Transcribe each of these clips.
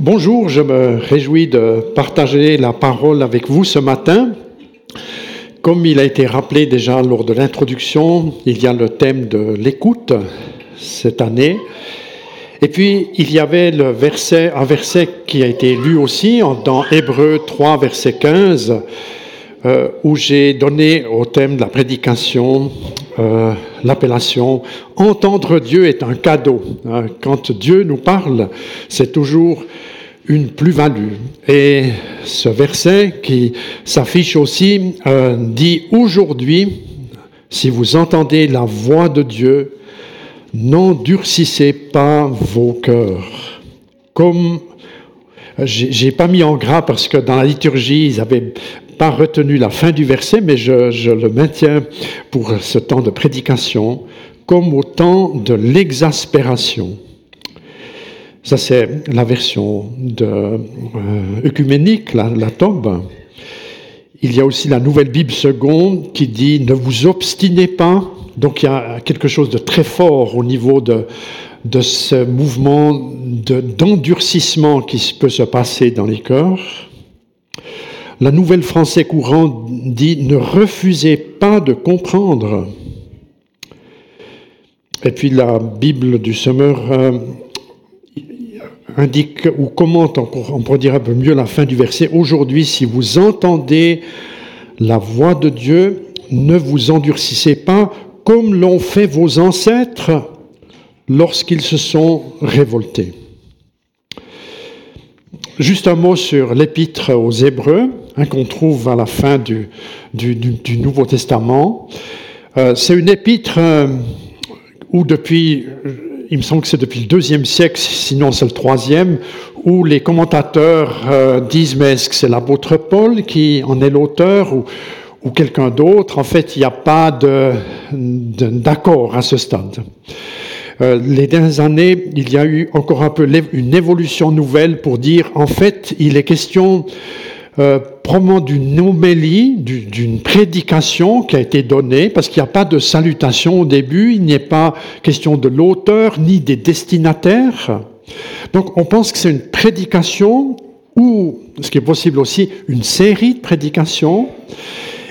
Bonjour, je me réjouis de partager la parole avec vous ce matin. Comme il a été rappelé déjà lors de l'introduction, il y a le thème de l'écoute cette année. Et puis, il y avait un verset qui a été lu aussi dans Hébreu 3, verset 15, euh, où j'ai donné au thème de la prédication euh, l'appellation Entendre Dieu est un cadeau. Hein, quand Dieu nous parle, c'est toujours une plus-value. Et ce verset qui s'affiche aussi euh, dit aujourd'hui, si vous entendez la voix de Dieu, n'endurcissez pas vos cœurs. Comme j'ai pas mis en gras parce que dans la liturgie, ils avaient pas retenu la fin du verset, mais je, le maintiens pour ce temps de prédication, comme au temps de l'exaspération. Ça, c'est la version de, euh, œcuménique, la, la tombe. Il y a aussi la nouvelle Bible seconde qui dit ne vous obstinez pas. Donc il y a quelque chose de très fort au niveau de, de ce mouvement d'endurcissement qui peut se passer dans les cœurs. La nouvelle français courant dit ne refusez pas de comprendre. Et puis la Bible du Semeur euh, indique ou commente, on pourrait dire un peu mieux la fin du verset, aujourd'hui si vous entendez la voix de Dieu, ne vous endurcissez pas comme l'ont fait vos ancêtres lorsqu'ils se sont révoltés. Juste un mot sur l'épître aux Hébreux, hein, qu'on trouve à la fin du, Nouveau Testament. Euh, c'est une épître euh, où depuis il me semble que c'est depuis le deuxième siècle, sinon c'est le troisième, où les commentateurs euh, disent mais est-ce que c'est l'apôtre Paul qui en est l'auteur ou, ou quelqu'un d'autre? En fait, il n'y a pas d'accord à ce stade. Euh, les dernières années, il y a eu encore un peu une évolution nouvelle pour dire en fait, il est question euh, probablement d'une homélie, d'une prédication qui a été donnée, parce qu'il n'y a pas de salutation au début, il n'est pas question de l'auteur ni des destinataires. Donc on pense que c'est une prédication ou, ce qui est possible aussi, une série de prédications.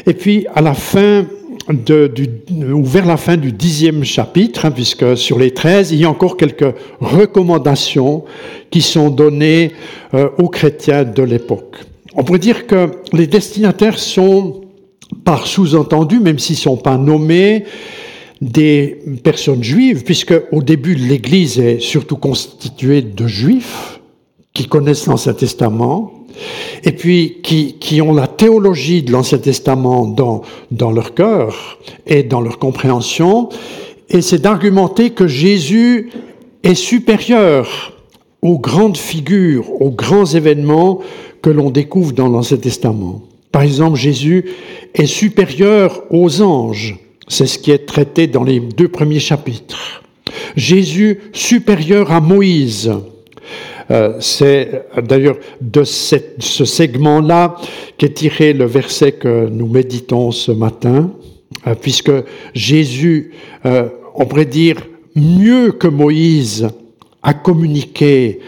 Et puis à la fin, de, du, ou vers la fin du dixième chapitre, hein, puisque sur les treize, il y a encore quelques recommandations qui sont données euh, aux chrétiens de l'époque. On pourrait dire que les destinataires sont, par sous-entendu, même s'ils ne sont pas nommés, des personnes juives, puisque au début l'Église est surtout constituée de juifs qui connaissent l'Ancien Testament, et puis qui, ont la théologie de l'Ancien Testament dans, dans leur cœur et dans leur compréhension, et c'est d'argumenter que Jésus est supérieur aux grandes figures, aux grands événements que l'on découvre dans l'Ancien Testament. Par exemple, Jésus est supérieur aux anges. C'est ce qui est traité dans les deux premiers chapitres. Jésus supérieur à Moïse. Euh, c'est d'ailleurs de ce segment-là qu'est tiré le verset que nous méditons ce matin, euh, puisque Jésus, euh, on pourrait dire, mieux que Moïse, a communiqué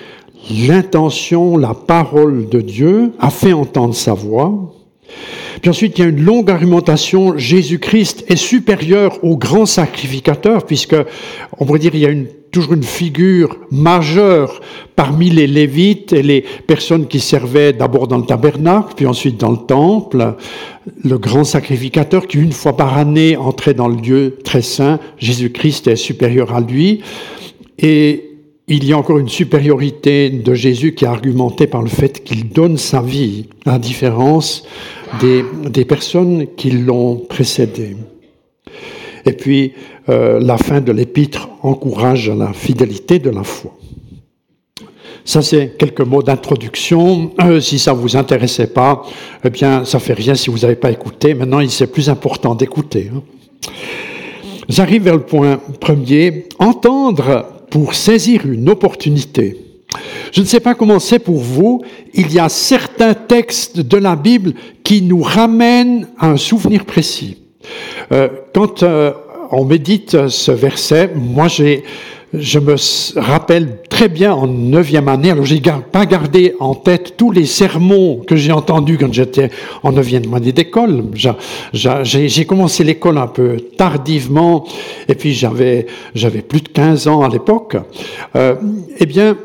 l'intention, la parole de Dieu, a fait entendre sa voix. Puis ensuite, il y a une longue argumentation. Jésus-Christ est supérieur au grand sacrificateur, puisque, on pourrait dire, il y a une, toujours une figure majeure parmi les Lévites et les personnes qui servaient d'abord dans le tabernacle, puis ensuite dans le temple. Le grand sacrificateur qui, une fois par année, entrait dans le lieu très saint. Jésus-Christ est supérieur à lui. Et il y a encore une supériorité de Jésus qui est argumentée par le fait qu'il donne sa vie, à différence des, des personnes qui l'ont précédé. Et puis, euh, la fin de l'épître encourage la fidélité de la foi. Ça, c'est quelques mots d'introduction. Euh, si ça vous intéressait pas, eh bien, ça fait rien si vous n'avez pas écouté. Maintenant, il c'est plus important d'écouter. Hein. J'arrive vers le point premier. Entendre pour saisir une opportunité. Je ne sais pas comment c'est pour vous, il y a certains textes de la Bible qui nous ramènent à un souvenir précis. Euh, quand euh, on médite ce verset, moi j'ai je me rappelle très bien en neuvième année, alors j'ai pas gardé en tête tous les sermons que j'ai entendus quand j'étais en neuvième année d'école. J'ai commencé l'école un peu tardivement, et puis j'avais j'avais plus de 15 ans à l'époque. Euh, eh bien,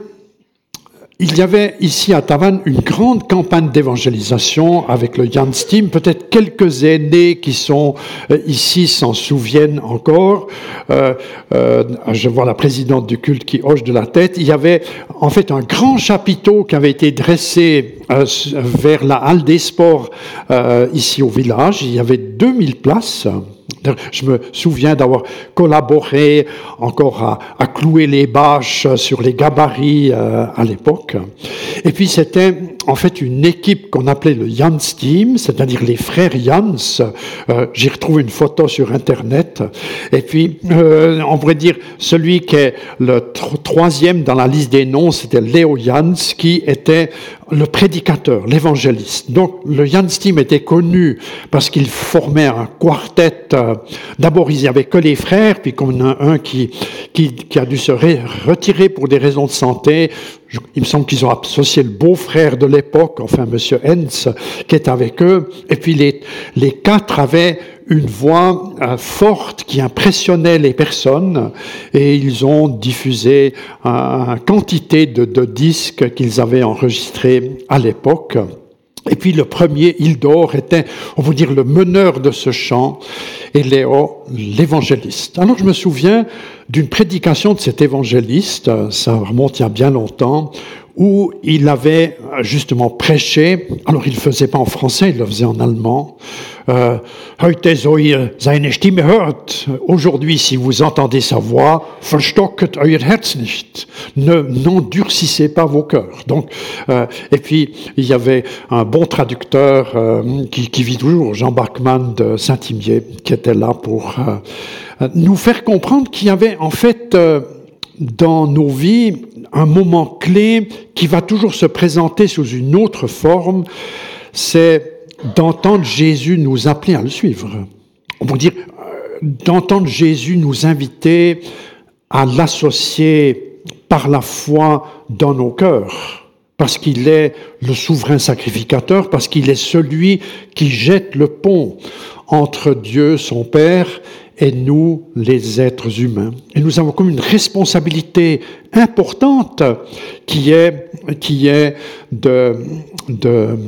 il y avait ici à Tavannes une grande campagne d'évangélisation avec le Jan Steam. Peut-être quelques aînés qui sont euh, ici s'en souviennent encore. Euh, euh, je vois la présidente du culte qui hoche de la tête. Il y avait en fait un grand chapiteau qui avait été dressé vers la halle des sports ici au village. Il y avait 2000 places. Je me souviens d'avoir collaboré encore à, clouer les bâches sur les gabarits euh, à l'époque. Et puis c'était en fait une équipe qu'on appelait le Jans Team, c'est-à-dire les frères Jans. Euh, J'ai retrouvé une photo sur Internet. Et puis, euh, on pourrait dire, celui qui est le troisième dans la liste des noms, c'était Léo Jans, qui était le prédicateur, l'évangéliste. Donc, le Jans Team était connu parce qu'il formait un quartet. Euh, d'abord, il n'y avait que les frères, puis comme un qui, qui a dû se retirer pour des raisons de santé, il me semble qu'ils ont associé le beau-frère de l'époque, enfin Monsieur Hens, qui est avec eux. Et puis les, quatre avaient une voix euh, forte qui impressionnait les personnes et ils ont diffusé une quantité de, de disques qu'ils avaient enregistrés à l'époque. Et puis le premier, Hildor, était, on va dire, le meneur de ce chant, et Léo, l'évangéliste. Alors je me souviens d'une prédication de cet évangéliste, ça remonte il y a bien longtemps, où il avait justement prêché, alors il ne faisait pas en français, il le faisait en allemand, euh, Heute seine Stimme hört, aujourd'hui si vous entendez sa voix, verstocket euer Herz nicht, ne n'endurcissez pas vos cœurs. Donc, euh, et puis il y avait un bon traducteur euh, qui, qui, vit toujours, Jean Bachmann de Saint-Imier, qui était là pour nous faire comprendre qu'il y avait en fait dans nos vies un moment clé qui va toujours se présenter sous une autre forme, c'est d'entendre Jésus nous appeler à le suivre. On dire euh, d'entendre Jésus nous inviter à l'associer par la foi dans nos cœurs, parce qu'il est le souverain sacrificateur, parce qu'il est celui qui jette le pont entre Dieu, son Père, et nous, les êtres humains. Et nous avons comme une responsabilité importante qui est, qui est de, de,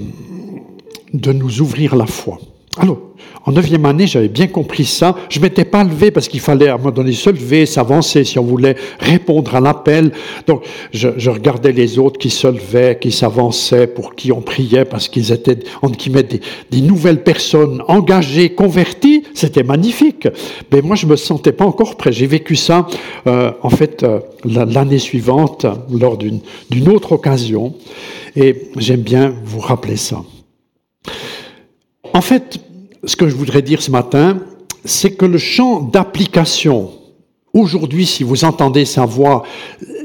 de nous ouvrir la foi. Alors, en neuvième année, j'avais bien compris ça. Je m'étais pas levé parce qu'il fallait à un moment donné se lever, s'avancer si on voulait répondre à l'appel. Donc, je, je, regardais les autres qui se levaient, qui s'avançaient, pour qui on priait parce qu'ils étaient, en guillemets, des, des, nouvelles personnes engagées, converties. C'était magnifique. Mais moi, je me sentais pas encore prêt. J'ai vécu ça, euh, en fait, euh, l'année suivante, lors d'une autre occasion. Et j'aime bien vous rappeler ça. En fait, ce que je voudrais dire ce matin, c'est que le champ d'application, aujourd'hui, si vous entendez sa voix,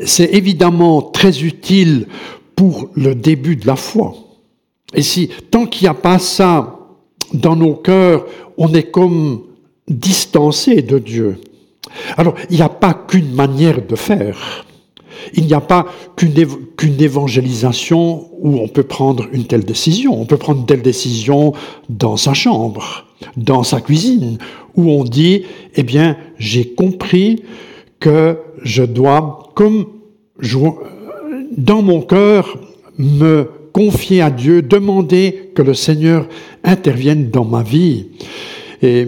c'est évidemment très utile pour le début de la foi. Et si, tant qu'il n'y a pas ça dans nos cœurs, on est comme distancé de Dieu. Alors, il n'y a pas qu'une manière de faire. Il n'y a pas qu'une évangélisation où on peut prendre une telle décision. On peut prendre une telle décision dans sa chambre, dans sa cuisine, où on dit, eh bien, j'ai compris que je dois, comme dans mon cœur, me confier à Dieu, demander que le Seigneur intervienne dans ma vie. Et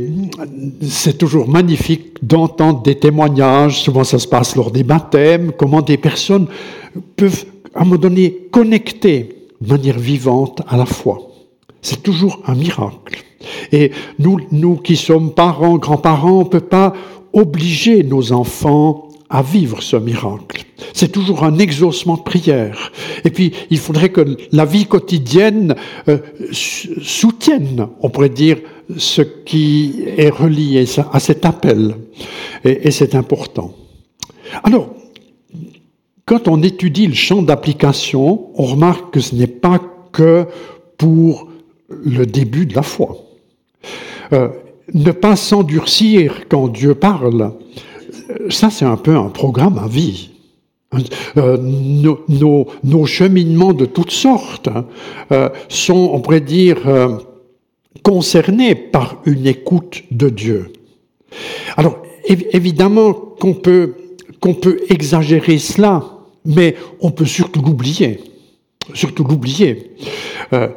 c'est toujours magnifique d'entendre des témoignages, souvent ça se passe lors des baptêmes, comment des personnes peuvent à un moment donné connecter de manière vivante à la foi. C'est toujours un miracle. Et nous, nous qui sommes parents, grands-parents, on ne peut pas obliger nos enfants à vivre ce miracle. C'est toujours un exaucement de prière. Et puis, il faudrait que la vie quotidienne euh, soutienne, on pourrait dire, ce qui est relié à cet appel. Et, c'est important. Alors, quand on étudie le champ d'application, on remarque que ce n'est pas que pour le début de la foi. Euh, ne pas s'endurcir quand Dieu parle, ça c'est un peu un programme à vie. Euh, nos, cheminements de toutes sortes hein, euh, sont, on pourrait dire, concernés par une écoute de Dieu. Alors, évidemment qu'on peut, exagérer cela, mais on peut surtout l'oublier. Surtout l'oublier. Euh,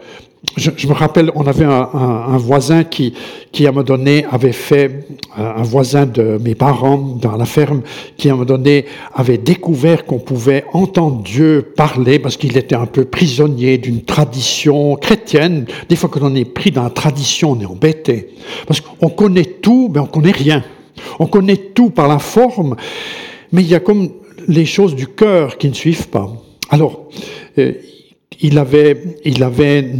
je, me rappelle, on avait un, voisin qui, qui, à un moment donné, avait fait, euh, un voisin de mes parents dans la ferme, qui à un moment donné avait découvert qu'on pouvait entendre Dieu parler parce qu'il était un peu prisonnier d'une tradition chrétienne. Des fois, quand on est pris dans la tradition, on est embêté. Parce qu'on connaît tout, mais on connaît rien. On connaît tout par la forme, mais il y a comme les choses du cœur qui ne suivent pas. Alors, euh, il avait, il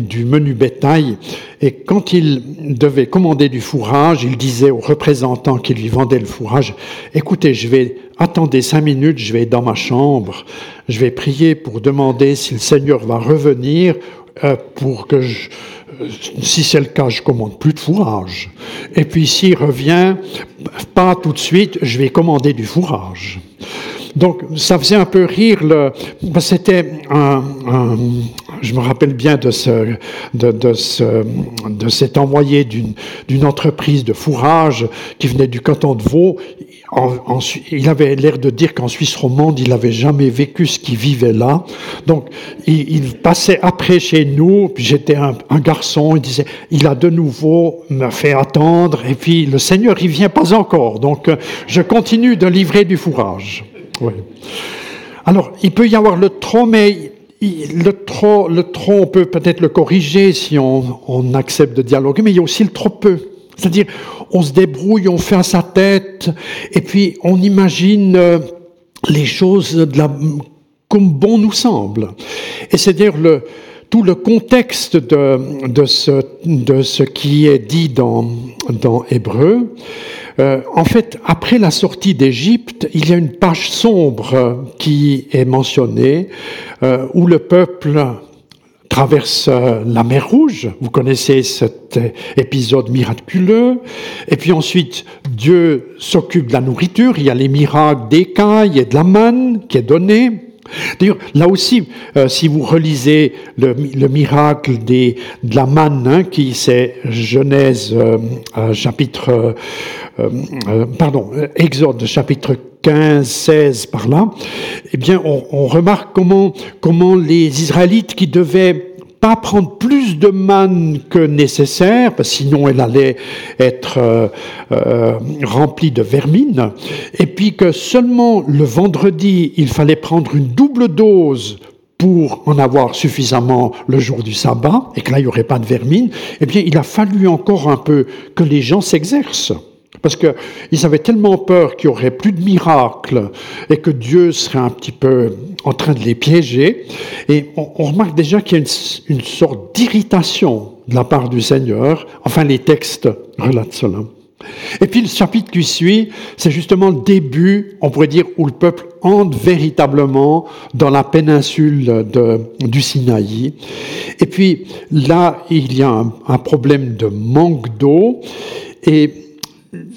du menu bétail et quand il devait commander du fourrage, il disait au représentant qui lui vendait le fourrage, écoutez, je vais attendre cinq minutes, je vais dans ma chambre, je vais prier pour demander si le Seigneur va revenir euh, pour que je, si c'est le cas, je commande plus de fourrage. Et puis s'il revient, pas tout de suite, je vais commander du fourrage. Donc ça faisait un peu rire. Le, c'était un, je me rappelle bien de ce, de, de, ce, de cet envoyé d'une, entreprise de fourrage qui venait du canton de Vaud. En, il avait l'air de dire qu'en Suisse romande, il n'avait jamais vécu ce qu'il vivait là. Donc, il, il, passait après chez nous, puis j'étais un, un, garçon, il disait, il a de nouveau me fait attendre, et puis le Seigneur, il vient pas encore. Donc, je continue de livrer du fourrage. Alors, il peut y avoir le trop, mais le trop, le trop, on peut peut-être le corriger si on, accepte de dialoguer, mais il y a aussi le trop peu. C'est-à-dire, on se débrouille, on fait à sa tête, et puis on imagine euh, les choses comme bon nous semble. Et c'est-à-dire tout le contexte de, de, ce, de ce qui est dit dans, dans Hébreu, euh, en fait, après la sortie d'Égypte, il y a une page sombre qui est mentionnée, euh, où le peuple traverse euh, la mer Rouge. Vous connaissez cet épisode miraculeux. Et puis ensuite, Dieu s'occupe de la nourriture. Il y a les miracles d'écailles et de la manne qui est donnée. D'ailleurs, là aussi, euh, si vous relisez le, miracle de la manne, hein, qui c'est Genèse euh, euh, chapitre, pardon, Exode chapitre 15, 16 par là, eh bien, on, on remarque comment, comment les Israélites qui devaient pas prendre plus de manne que nécessaire, sinon elle allait être euh, euh, remplie de vermine, et puis que seulement le vendredi, il fallait prendre une double dose pour en avoir suffisamment le jour du sabbat, et que là, il n'y aurait pas de vermine, eh bien, il a fallu encore un peu que les gens s'exercent. Parce qu'ils avaient tellement peur qu'il n'y aurait plus de miracles et que Dieu serait un petit peu en train de les piéger. Et on, remarque déjà qu'il y a une, sorte d'irritation de la part du Seigneur. Enfin, les textes relatent cela. Et puis le chapitre qui suit, c'est justement le début, on pourrait dire, où le peuple entre véritablement dans la péninsule du Sinaï. Et puis là, il y a un, un problème de manque d'eau. Et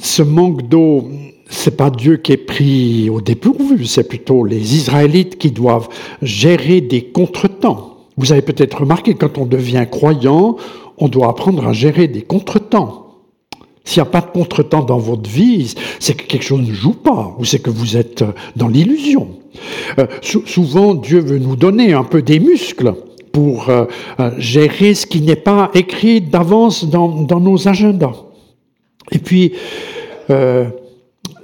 ce manque d'eau, c'est pas Dieu qui est pris au dépourvu, c'est plutôt les Israélites qui doivent gérer des contretemps. Vous avez peut-être remarqué, quand on devient croyant, on doit apprendre à gérer des contretemps. S'il n'y a pas de contretemps dans votre vie, c'est que quelque chose ne joue pas, ou c'est que vous êtes dans l'illusion. Euh, souvent, Dieu veut nous donner un peu des muscles pour euh, euh, gérer ce qui n'est pas écrit d'avance dans nos agendas. Et puis, euh,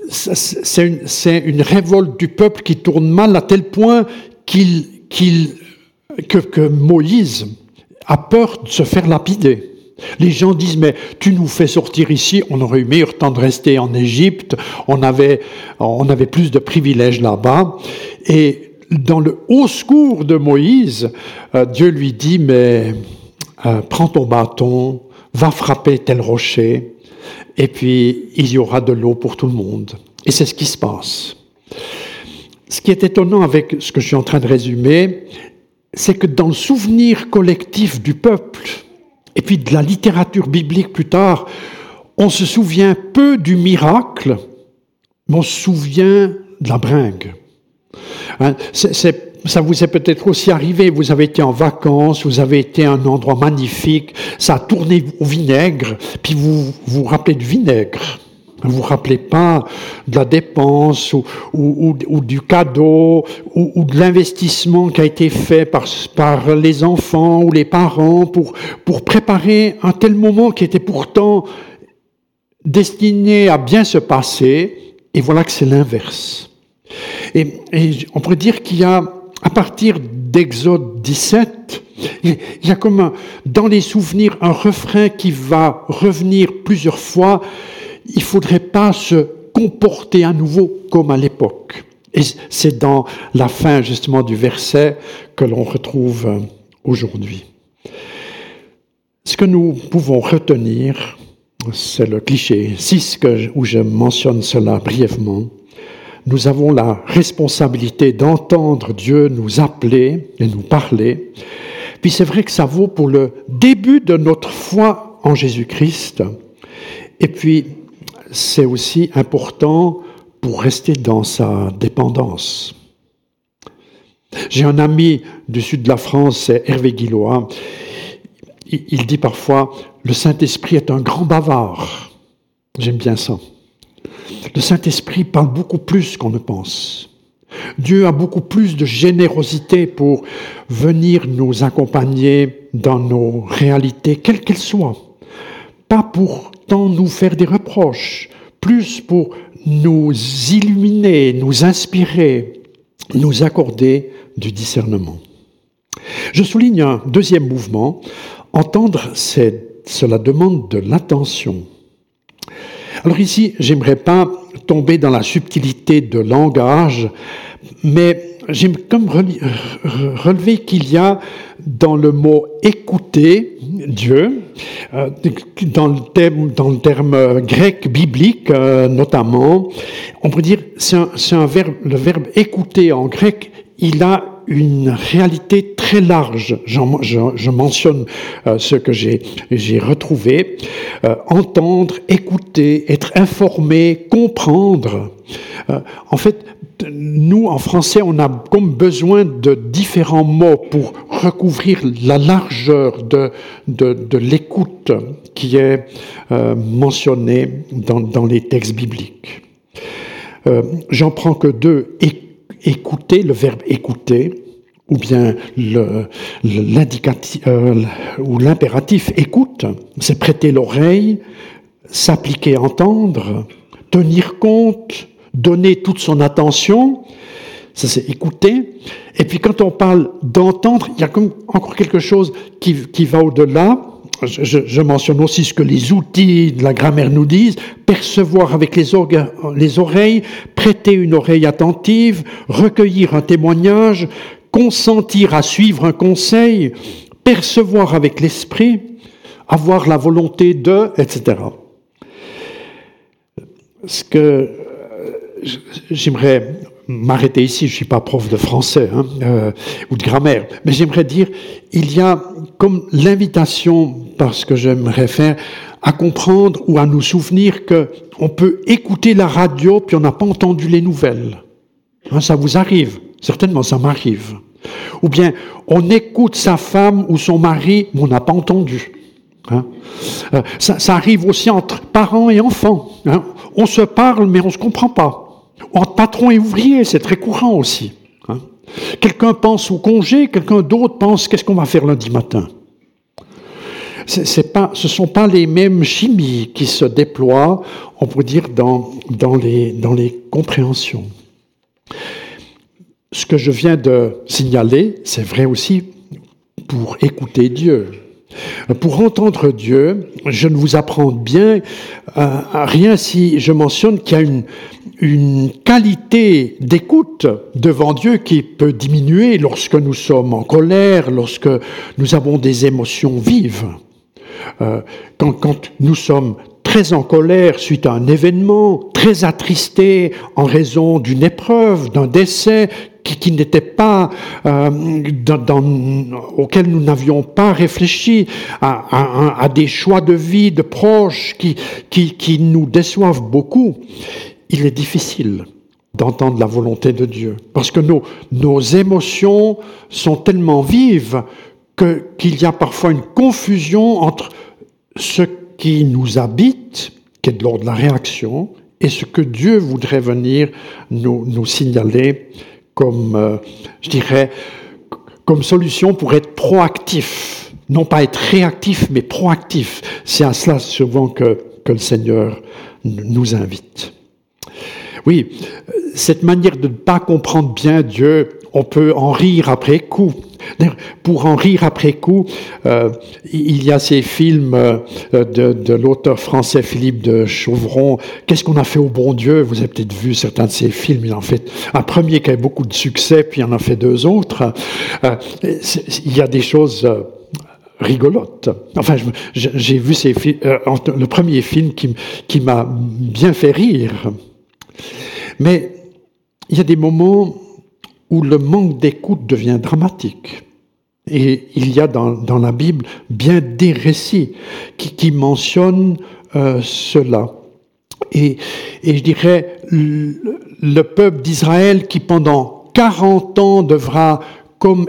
c'est une, révolte du peuple qui tourne mal à tel point qu'il, que Moïse a peur de se faire lapider. Les gens disent, mais tu nous fais sortir ici, on aurait eu meilleur temps de rester en Égypte, on avait, on avait plus de privilèges là-bas. Et dans le haut secours de Moïse, euh, Dieu lui dit, mais euh, prends ton bâton, va frapper tel rocher, et puis il y aura de l'eau pour tout le monde. Et c'est ce qui se passe. Ce qui est étonnant avec ce que je suis en train de résumer, c'est que dans le souvenir collectif du peuple, et puis de la littérature biblique plus tard, on se souvient peu du miracle, on se souvient de la bringue. Hein, ça vous est peut-être aussi arrivé, vous avez été en vacances, vous avez été à un endroit magnifique, ça a tourné au vinaigre, puis vous vous rappelez du vinaigre. Vous vous rappelez pas de la dépense ou, du cadeau ou, de l'investissement qui a été fait par, par, les enfants ou les parents pour, pour préparer un tel moment qui était pourtant destiné à bien se passer. Et voilà que c'est l'inverse. Et, on pourrait dire qu'il y a, à partir d'Exode 17, il y a comme dans les souvenirs un refrain qui va revenir plusieurs fois. Il ne faudrait pas se comporter à nouveau comme à l'époque. Et c'est dans la fin justement du verset que l'on retrouve euh, aujourd'hui. Ce que nous pouvons retenir, c'est le cliché 6 où je mentionne cela brièvement nous avons la responsabilité d'entendre Dieu nous appeler et nous parler. Puis c'est vrai que ça vaut pour le début de notre foi en Jésus-Christ. Et puis c'est aussi important pour rester dans sa dépendance. J'ai un ami du sud de la France, c'est Hervé Guillois. Il dit parfois, le Saint-Esprit est un grand bavard. J'aime bien ça. Le Saint-Esprit parle beaucoup plus qu'on ne pense. Dieu a beaucoup plus de générosité pour venir nous accompagner dans nos réalités, quelles qu'elles soient. Pas pour tant nous faire des reproches, plus pour nous illuminer, nous inspirer, nous accorder du discernement. Je souligne un deuxième mouvement. Entendre, cela demande de l'attention. Alors ici, j'aimerais pas tomber dans la subtilité de langage, mais j'aime comme relever qu'il y a dans le mot écouter Dieu, euh, dans le terme, dans le terme grec biblique euh, notamment, on peut dire c'est un, verbe, le verbe écouter en grec, il a une réalité très large. Je, mentionne euh, ce que j'ai retrouvé. Euh, entendre, écouter, être informé, comprendre. Euh, en fait, nous, en français, on a comme besoin de différents mots pour recouvrir la largeur de, l'écoute qui est mentionnée dans, les textes bibliques. J'en prends que deux. Écouter, le verbe écouter, ou bien l'indicatif euh, ou l'impératif écoute, c'est prêter l'oreille, s'appliquer entendre, tenir compte, donner toute son attention, ça c'est écouter. Et puis quand on parle d'entendre, il y a encore quelque chose qui va au-delà. Je, mentionne aussi ce que les outils de la grammaire nous disent, percevoir avec les, les oreilles, prêter une oreille attentive, recueillir un témoignage, consentir à suivre un conseil, percevoir avec l'esprit, avoir la volonté de, etc. Ce que euh, j'aimerais m'arrêter ici, je ne suis pas prof de français hein, euh, ou de grammaire, mais j'aimerais dire, il y a comme l'invitation, parce que j'aimerais faire, à comprendre ou à nous souvenir que on peut écouter la radio puis on n'a pas entendu les nouvelles. Hein, ça vous arrive Certainement, ça m'arrive. Ou bien, on écoute sa femme ou son mari, mais on n'a pas entendu. Hein. Euh, ça, arrive aussi entre parents et enfants. On se parle, mais on ne se comprend pas. Entre patron et ouvrier, c'est très courant aussi. Hein. Quelqu'un pense au congé, quelqu'un d'autre pense qu'est-ce qu'on va faire lundi matin. Ce ne sont pas les mêmes chimies qui se déploient, on peut dire, dans les compréhensions ce que je viens de signaler, c'est vrai aussi pour écouter Dieu. Pour entendre Dieu, je ne vous apprends bien à rien si je mentionne qu'il y a une, une qualité d'écoute devant Dieu qui peut diminuer lorsque nous sommes en colère, lorsque nous avons des émotions vives. Euh, quand, quand nous sommes très en colère suite à un événement, très attristé en raison d'une épreuve, d'un décès qui, n'était pas euh, auquel nous n'avions pas réfléchi à, des choix de vie de proches qui, qui, qui nous déçoivent beaucoup. il est difficile d'entendre la volonté de Dieu. Parce que nos, nos émotions sont tellement vives qu'il y a parfois une confusion entre ce qui nous habite, qui est de l'ordre de la réaction, et ce que Dieu voudrait venir nous, nous signaler comme, euh, je dirais, comme solution pour être proactif. Non pas être réactif, mais proactif. C'est à cela souvent que, que le Seigneur nous invite. Oui, cette manière de ne pas comprendre bien Dieu, on peut en rire après coup. Pour en rire après coup, euh, il y a ces films euh, de, l'auteur français Philippe de Chauvron. Qu'est-ce qu'on a fait au bon Dieu? Vous avez peut-être vu certains de ces films. Il en fait un premier qui a eu beaucoup de succès, puis il en a fait deux autres. Euh, il y a des choses rigolotes. Enfin, j'ai vu ces films, le premier film qui, qui m'a bien fait rire. Mais il y a des moments où le manque d'écoute devient dramatique. Et il y a dans, la Bible bien des récits qui, mentionnent euh, cela. Et, je dirais, le, peuple d'Israël qui pendant 40 ans devra comme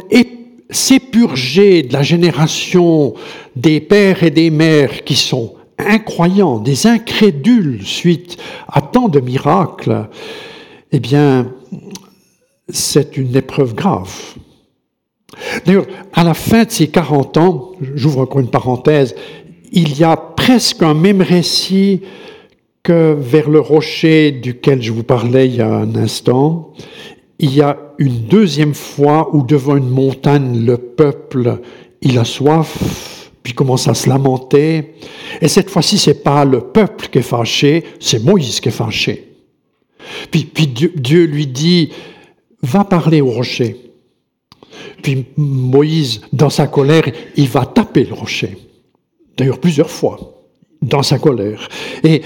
s'épurger de la génération des pères et des mères qui sont incroyants, des incrédules suite à tant de miracles, eh bien, c'est une épreuve grave. D'ailleurs, à la fin de ces 40 ans, j'ouvre encore une parenthèse, il y a presque un même récit que vers le rocher duquel je vous parlais il y a un instant. Il y a une deuxième fois où devant une montagne, le peuple, il a soif, puis commence à se lamenter. Et cette fois-ci, c'est pas le peuple qui est fâché, c'est Moïse qui est fâché. Puis, Dieu, lui dit, va parler au rocher. Puis Moïse, dans sa colère, il va taper le rocher. D'ailleurs, plusieurs fois, dans sa colère. Et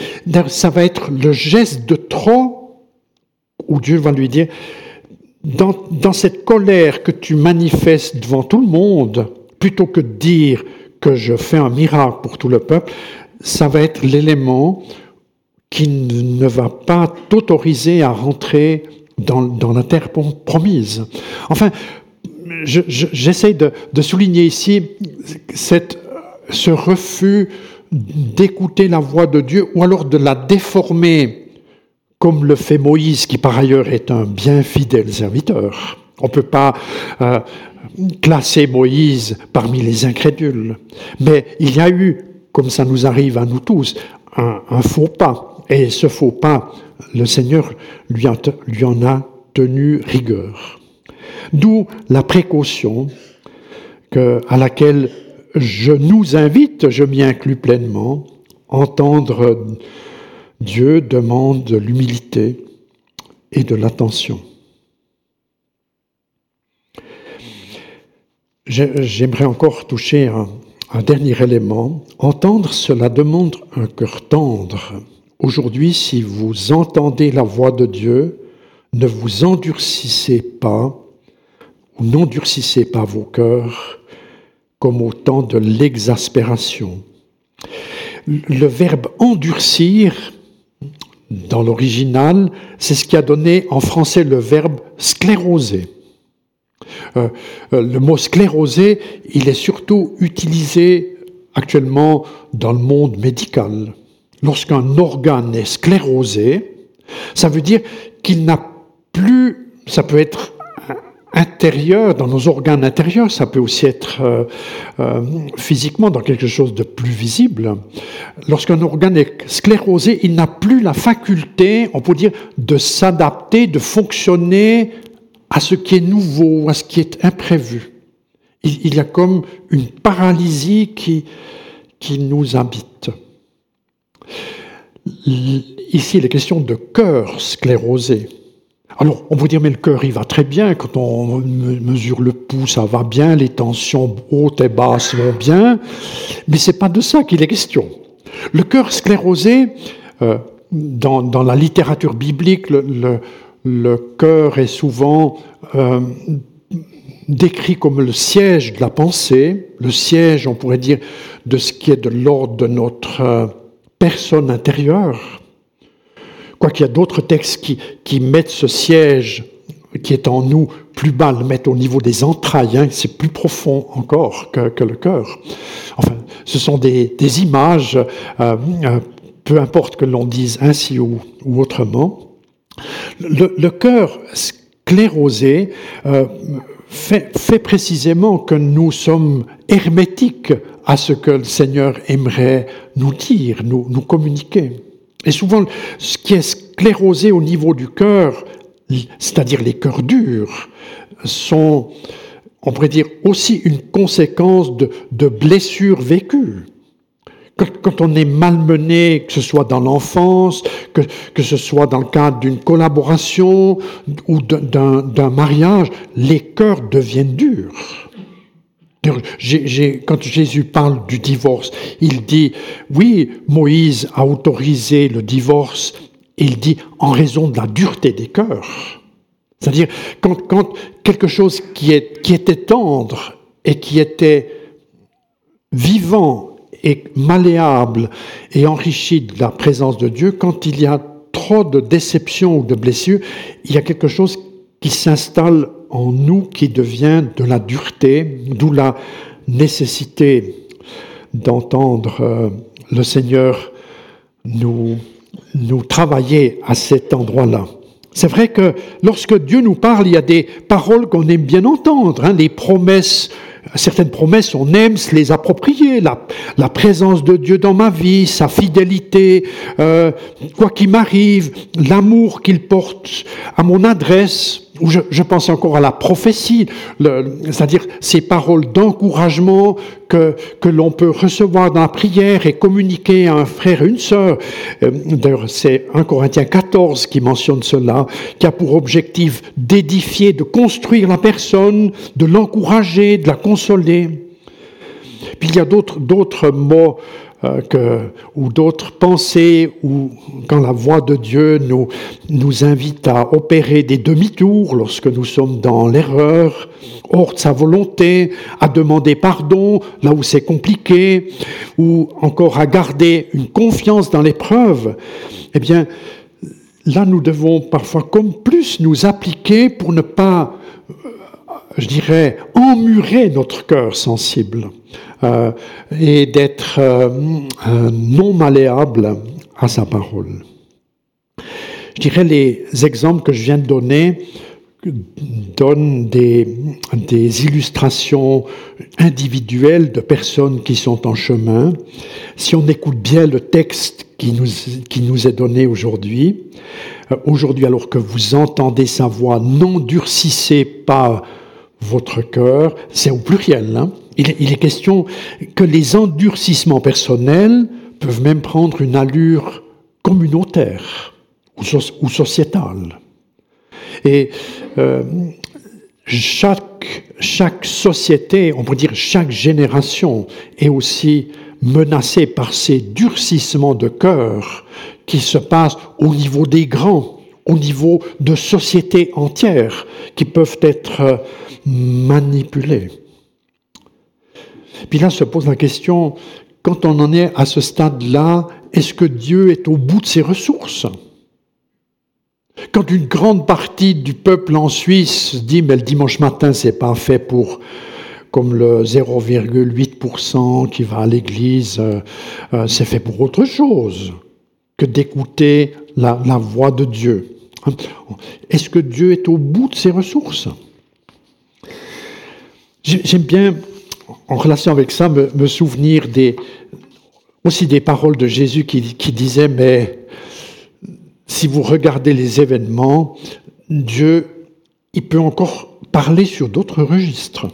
ça va être le geste de trop où Dieu va lui dire, dans, dans cette colère que tu manifestes devant tout le monde, plutôt que de dire que je fais un miracle pour tout le peuple, ça va être l'élément qui ne va pas t'autoriser à rentrer dans, la terre promise. Enfin, j'essaie de, souligner ici ce refus d'écouter la voix de Dieu ou alors de la déformer comme le fait Moïse, qui par ailleurs est un bien fidèle serviteur. On ne peut pas euh, classer Moïse parmi les incrédules. Mais il y a eu, comme ça nous arrive à nous tous, un faux pas. Et ce faux pas, le Seigneur lui, en a tenu rigueur. D'où la précaution à laquelle je nous invite, je m'y inclus pleinement, entendre Dieu demande de l'humilité et de l'attention. J'aimerais encore toucher un, un dernier élément. Entendre, cela demande un cœur tendre Aujourd'hui, si vous entendez la voix de Dieu, ne vous endurcissez pas ou n'endurcissez pas vos cœurs comme au temps de l'exaspération. Le verbe endurcir, dans l'original, c'est ce qui a donné en français le verbe scléroser. Euh, euh, le mot scléroser, il est surtout utilisé actuellement dans le monde médical lorsqu'un organe est sclérosé, ça veut dire qu'il n'a plus, ça peut être intérieur, dans nos organes intérieurs, ça peut aussi être euh, euh, physiquement dans quelque chose de plus visible. Lorsqu'un organe est sclérosé, il n'a plus la faculté, on peut dire, de s'adapter, de fonctionner à ce qui est nouveau, à ce qui est imprévu. Il, y a comme une paralysie qui nous habite. Ici, il est question de cœur sclérosé. Alors, on peut dire, mais le cœur, il va très bien. Quand on mesure le pouls, ça va bien. Les tensions hautes et basses vont bien. Mais c'est pas de ça qu'il est question. Le cœur sclérosé, euh, dans, la littérature biblique, le, cœur est souvent euh, décrit comme le siège de la pensée, le siège, on pourrait dire, de ce qui est de l'ordre de notre... Personne intérieure, Quoiqu'il y a d'autres textes qui, mettent ce siège qui est en nous plus bas, le mettent au niveau des entrailles, hein, c'est plus profond encore que, le cœur. Enfin, ce sont des, images, euh, euh, peu importe que l'on dise ainsi ou, autrement. Le, cœur sclérosé euh, fait, précisément que nous sommes hermétiques à ce que le Seigneur aimerait nous dire, nous, nous communiquer. Et souvent, ce qui est sclérosé au niveau du cœur, c'est-à-dire les cœurs durs, sont, on pourrait dire, aussi une conséquence de, blessures vécues. Quand, on est malmené, que ce soit dans l'enfance, que, que, ce soit dans le cadre d'une collaboration ou d'un mariage, les cœurs deviennent durs. Quand Jésus parle du divorce, il dit, oui, Moïse a autorisé le divorce, il dit en raison de la dureté des cœurs. C'est-à-dire quand, quelque chose qui était tendre et qui était vivant et malléable et enrichi de la présence de Dieu, quand il y a trop de déceptions ou de blessures, il y a quelque chose qui s'installe en nous qui devient de la dureté, d'où la nécessité d'entendre euh, le Seigneur nous, nous travailler à cet endroit-là. C'est vrai que lorsque Dieu nous parle, il y a des paroles qu'on aime bien entendre, hein, les promesses certaines promesses, on aime se les approprier. La, présence de Dieu dans ma vie, sa fidélité, euh, quoi qu'il m'arrive, l'amour qu'il porte à mon adresse, je, pense encore à la prophétie, c'est-à-dire ces paroles d'encouragement que, que l'on peut recevoir dans la prière et communiquer à un frère et une sœur. Euh, d'ailleurs, c'est 1 Corinthiens 14 qui mentionne cela, qui a pour objectif d'édifier, de construire la personne, de l'encourager, de la consoler. Puis il y a d'autres mots euh, que, ou d'autres pensées, ou quand la voix de Dieu nous, nous invite à opérer des demi-tours lorsque nous sommes dans l'erreur, hors de sa volonté, à demander pardon là où c'est compliqué, ou encore à garder une confiance dans l'épreuve, eh bien, là, nous devons parfois comme plus nous appliquer pour ne pas, euh, je dirais, emmurer notre cœur sensible. Euh, et d'être euh, non malléable à sa parole. Je dirais les exemples que je viens de donner donnent des, illustrations individuelles de personnes qui sont en chemin. Si on écoute bien le texte qui nous, qui nous est donné aujourd'hui, euh, aujourd'hui alors que vous entendez sa voix, n'endurcissez pas votre cœur, c'est au pluriel. Hein il, est question que les endurcissements personnels peuvent même prendre une allure communautaire ou, sociétale. Et euh, chaque, chaque société, on peut dire chaque génération, est aussi menacée par ces durcissements de cœur qui se passent au niveau des grands, au niveau de sociétés entières, qui peuvent être manipulées. Puis là se pose la question, quand on en est à ce stade-là, est-ce que Dieu est au bout de ses ressources? Quand une grande partie du peuple en Suisse dit, mais le dimanche matin, c'est pas fait pour comme le 0,8% qui va à l'église, euh, euh, c'est fait pour autre chose que d'écouter la voix de Dieu. Est-ce que Dieu est au bout de ses ressources? J'aime bien en relation avec ça, me, souvenir aussi des paroles de Jésus qui, qui disait, mais si vous regardez les événements, Dieu, il peut encore parler sur d'autres registres.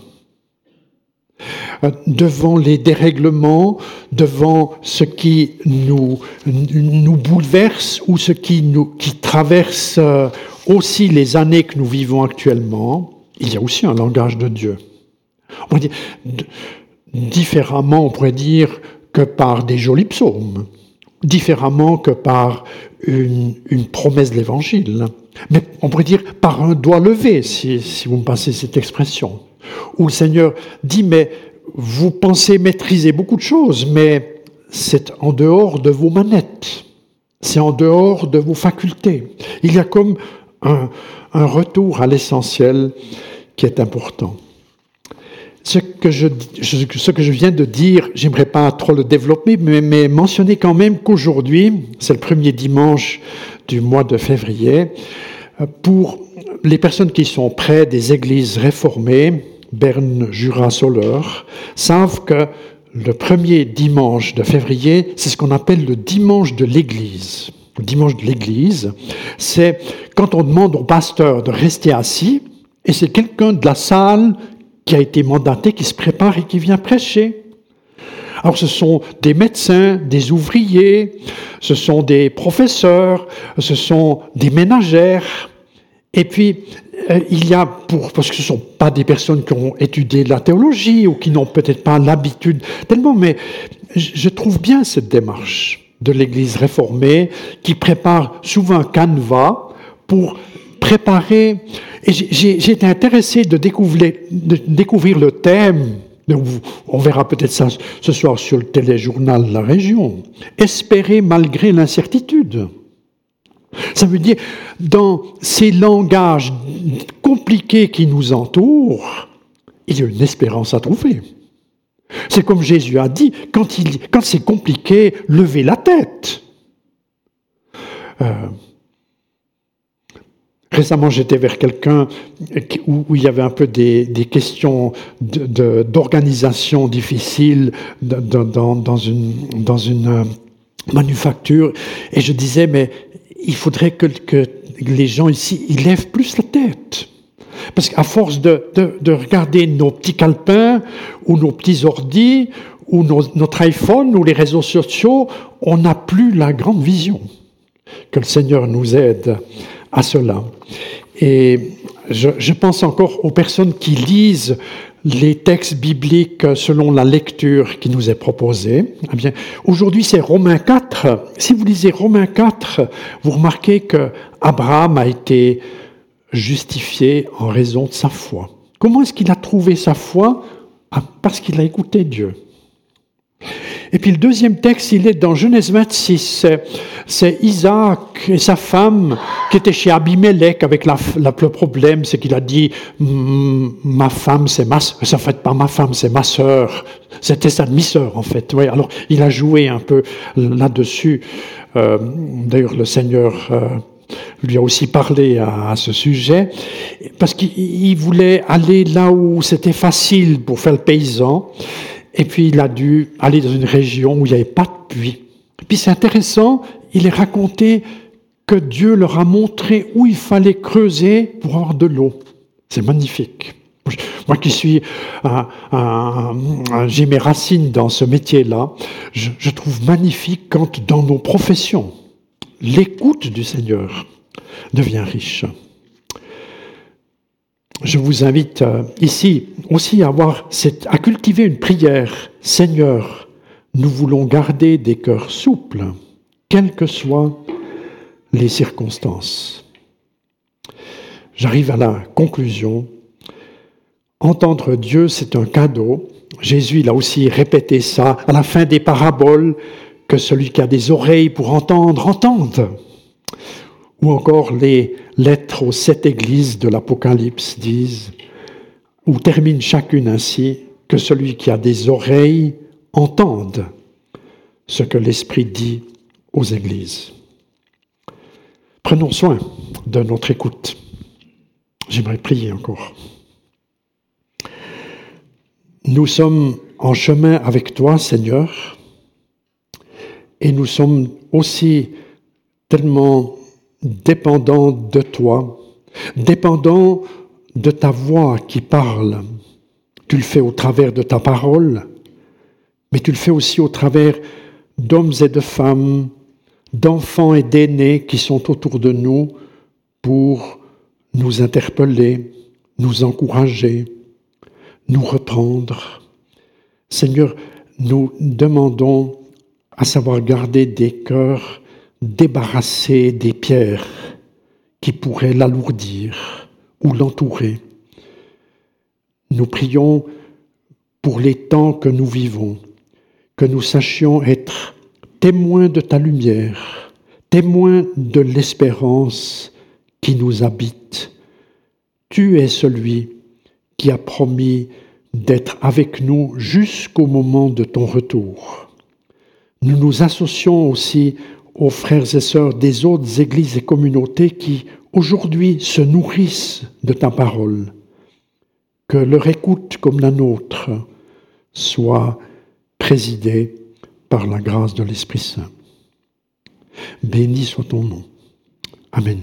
Euh, devant les dérèglements, devant ce qui nous, nous bouleverse ou ce qui, nous, qui traverse euh, aussi les années que nous vivons actuellement, il y a aussi un langage de Dieu. On dire, différemment, on pourrait dire que par des jolis psaumes, différemment que par une, promesse de l'Évangile, mais on pourrait dire par un doigt levé, si, si vous me passez cette expression, où le Seigneur dit, mais vous pensez maîtriser beaucoup de choses, mais c'est en dehors de vos manettes. C'est en dehors de vos facultés. Il y a comme un, retour à l'essentiel qui est important. Ce que je, ce que je viens de dire, j'aimerais pas trop le développer, mais, mais mentionner quand même qu'aujourd'hui, c'est le premier dimanche du mois de février, pour les personnes qui sont près des églises réformées, Berne, Jura, Soleure, savent que le premier dimanche de février, c'est ce qu'on appelle le dimanche de l'Église. Le dimanche de l'Église, c'est quand on demande au pasteur de rester assis, et c'est quelqu'un de la salle qui a été mandaté, qui se prépare et qui vient prêcher. Alors ce sont des médecins, des ouvriers, ce sont des professeurs, ce sont des ménagères. Et puis, euh, il y a, pour, parce que ce ne sont pas des personnes qui ont étudié la théologie ou qui n'ont peut-être pas l'habitude tellement, mais je trouve bien cette démarche de l'Église réformée qui prépare souvent un canevas pour préparer. Et j'ai été intéressé de découvrir, de le thème. On verra peut-être ça ce soir sur le téléjournal La Région. Espérer malgré l'incertitude. Ça veut dire, dans ces langages compliqués qui nous entourent, il y a une espérance à trouver. C'est comme Jésus a dit, quand, quand c'est compliqué, levez la tête. Euh, récemment, j'étais vers quelqu'un où, il y avait un peu des, questions d'organisation dans, dans, une, dans une euh, manufacture, et je disais, mais il faudrait que, les gens ici lèvent plus la tête. Parce qu'à force de, regarder nos petits calepins ou nos petits ordis ou notre iPhone ou les réseaux sociaux, on n'a plus la grande vision. Que le Seigneur nous aide à cela. Et je pense encore aux personnes qui lisent les textes bibliques selon la lecture qui nous est proposée. Eh aujourd'hui, c'est Romains 4. Si vous lisez Romains 4, vous remarquez que Abraham a été justifié en raison de sa foi. Comment est-ce qu'il a trouvé sa foi? Ah, Parce qu'il a écouté Dieu. Et puis le deuxième texte, il est dans Genèse 26. C'est Isaac et sa femme qui étaient chez Abimelech avec la, le problème, c'est qu'il a dit ma femme, c'est ma, ça fait pas ma femme, c'est ma sœur. C'était sa demi-sœur en fait. Alors il a joué un peu là-dessus. Euh, D'ailleurs, le Seigneur euh, lui a aussi parlé à ce sujet parce qu'il voulait aller là où c'était facile pour faire le paysan. Et puis il a dû aller dans une région où il n'y avait pas de puits. Puis c'est intéressant, il est raconté que Dieu leur a montré où il fallait creuser pour avoir de l'eau. C'est magnifique. Moi qui suis, j'ai mes racines dans ce métier-là, je, je trouve magnifique quand dans nos professions, l'écoute du Seigneur devient riche je vous invite euh, ici aussi à, cultiver une prière. Seigneur, nous voulons garder des cœurs souples, quelles que soient les circonstances. J'arrive à la conclusion. Entendre Dieu, c'est un cadeau. Jésus, il a aussi répété ça à la fin des paraboles, que celui qui a des oreilles pour entendre, entende. Ou encore les lettres aux sept églises de l'Apocalypse disent, ou terminent chacune ainsi, que celui qui a des oreilles entende ce que l'Esprit dit aux églises. Prenons soin de notre écoute. J'aimerais prier encore. Nous sommes en chemin avec toi, Seigneur, et nous sommes aussi tellement dépendant de toi, dépendant de ta voix qui parle. Tu le fais au travers de ta parole, mais tu le fais aussi au travers d'hommes et de femmes, d'enfants et d'aînés qui sont autour de nous pour nous interpeller, nous encourager, nous reprendre. Seigneur, nous demandons à savoir garder des cœurs débarrasser des pierres qui pourraient l'alourdir ou l'entourer. Nous prions pour les temps que nous vivons, que nous sachions être témoins de ta lumière, témoin de l'espérance qui nous habite. Tu es celui qui a promis d'être avec nous jusqu'au moment de ton retour. Nous nous associons aussi aux frères et sœurs des autres églises et communautés qui aujourd'hui se nourrissent de ta parole. Que leur écoute comme la nôtre soit présidée par la grâce de l'Esprit Saint. Béni soit ton nom. Amen.